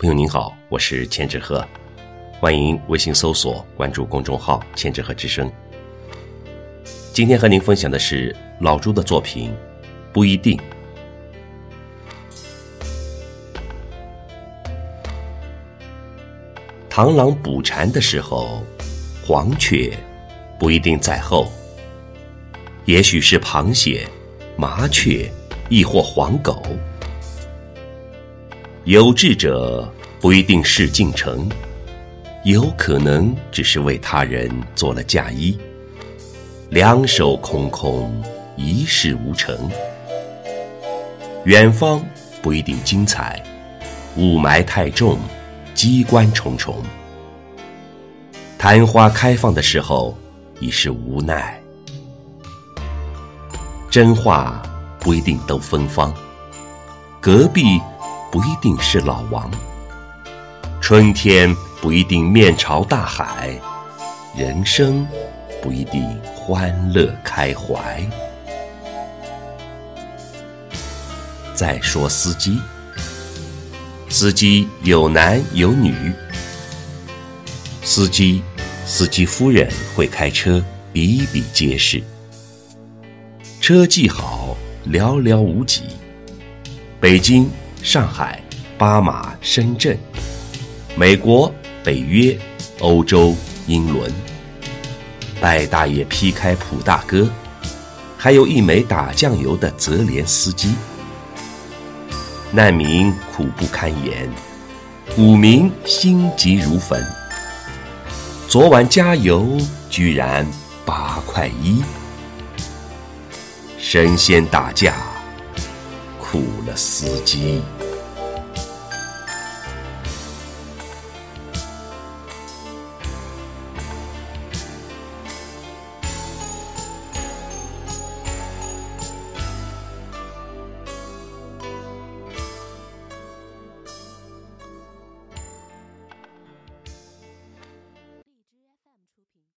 朋友您好，我是千纸鹤，欢迎微信搜索关注公众号“千纸鹤之声”。今天和您分享的是老朱的作品《不一定》。螳螂捕蝉的时候，黄雀不一定在后，也许是螃蟹、麻雀，亦或黄狗。有志者不一定事竟成，有可能只是为他人做了嫁衣。两手空空，一事无成。远方不一定精彩，雾霾太重，机关重重。昙花开放的时候，已是无奈。真话不一定都芬芳，隔壁。不一定是老王，春天不一定面朝大海，人生不一定欢乐开怀。再说司机，司机有男有女，司机、司机夫人会开车比比皆是，车技好寥寥无几，北京。上海、巴马、深圳、美国、北约、欧洲、英伦，拜大爷劈开普大哥，还有一枚打酱油的泽连斯基。难民苦不堪言，股民心急如焚。昨晚加油居然八块一，神仙打架。司机。